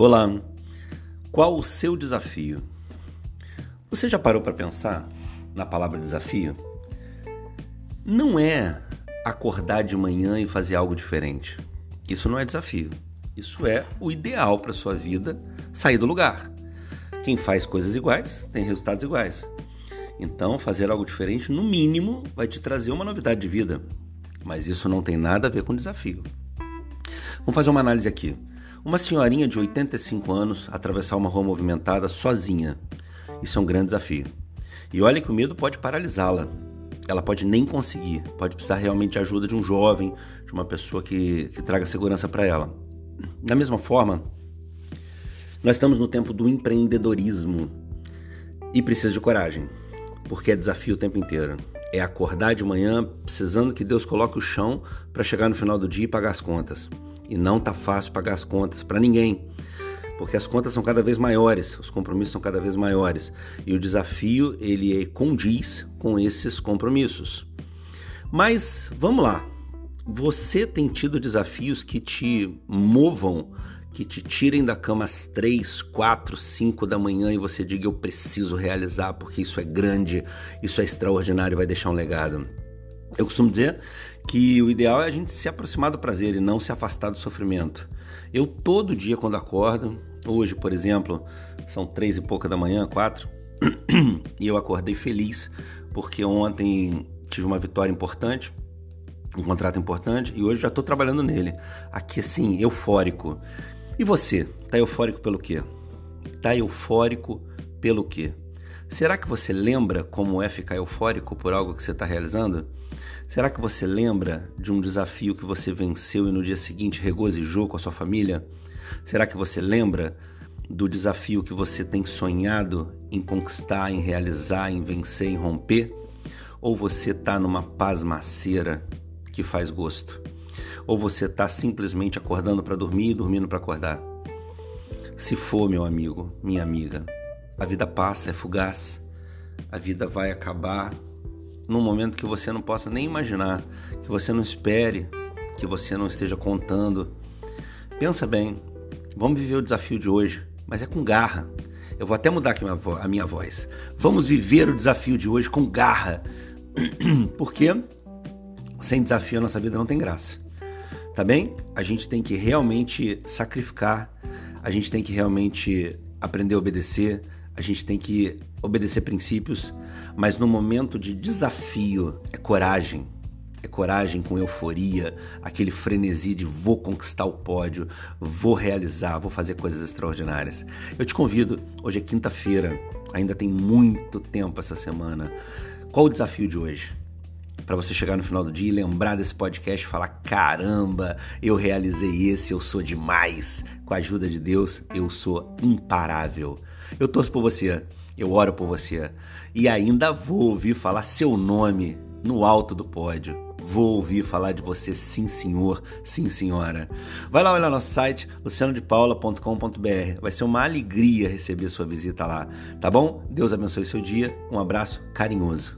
Olá, qual o seu desafio? Você já parou para pensar na palavra desafio? Não é acordar de manhã e fazer algo diferente. Isso não é desafio. Isso é o ideal para sua vida sair do lugar. Quem faz coisas iguais tem resultados iguais. Então, fazer algo diferente, no mínimo, vai te trazer uma novidade de vida. Mas isso não tem nada a ver com desafio. Vamos fazer uma análise aqui. Uma senhorinha de 85 anos atravessar uma rua movimentada sozinha. Isso é um grande desafio. E olha que o medo pode paralisá-la. Ela pode nem conseguir, pode precisar realmente de ajuda de um jovem, de uma pessoa que, que traga segurança para ela. Da mesma forma, nós estamos no tempo do empreendedorismo e precisa de coragem porque é desafio o tempo inteiro. É acordar de manhã precisando que Deus coloque o chão para chegar no final do dia e pagar as contas. E não tá fácil pagar as contas para ninguém, porque as contas são cada vez maiores, os compromissos são cada vez maiores e o desafio ele condiz com esses compromissos. Mas vamos lá. Você tem tido desafios que te movam que te tirem da cama às 3, 4, 5 da manhã e você diga eu preciso realizar porque isso é grande, isso é extraordinário vai deixar um legado. Eu costumo dizer que o ideal é a gente se aproximar do prazer e não se afastar do sofrimento. Eu todo dia quando acordo, hoje por exemplo, são três e pouca da manhã, quatro, e eu acordei feliz porque ontem tive uma vitória importante, um contrato importante e hoje já estou trabalhando nele. Aqui assim, eufórico. E você, tá eufórico pelo quê? Tá eufórico pelo quê? Será que você lembra como é ficar eufórico por algo que você está realizando? Será que você lembra de um desafio que você venceu e no dia seguinte regozijou com a sua família? Será que você lembra do desafio que você tem sonhado em conquistar, em realizar, em vencer, em romper? Ou você está numa pasmaceira que faz gosto? Ou você está simplesmente acordando para dormir e dormindo para acordar? Se for, meu amigo, minha amiga, a vida passa, é fugaz. A vida vai acabar num momento que você não possa nem imaginar, que você não espere, que você não esteja contando. Pensa bem, vamos viver o desafio de hoje, mas é com garra. Eu vou até mudar aqui a minha voz. Vamos viver o desafio de hoje com garra. Porque sem desafio a nossa vida não tem graça tá bem? A gente tem que realmente sacrificar, a gente tem que realmente aprender a obedecer, a gente tem que obedecer princípios, mas no momento de desafio é coragem. É coragem com euforia, aquele frenesi de vou conquistar o pódio, vou realizar, vou fazer coisas extraordinárias. Eu te convido, hoje é quinta-feira, ainda tem muito tempo essa semana. Qual o desafio de hoje? para você chegar no final do dia e lembrar desse podcast e falar: caramba, eu realizei esse, eu sou demais. Com a ajuda de Deus, eu sou imparável. Eu torço por você, eu oro por você e ainda vou ouvir falar seu nome no alto do pódio. Vou ouvir falar de você, sim senhor, sim senhora. Vai lá olhar nosso site, lucianodepaula.com.br. Vai ser uma alegria receber sua visita lá, tá bom? Deus abençoe seu dia. Um abraço carinhoso.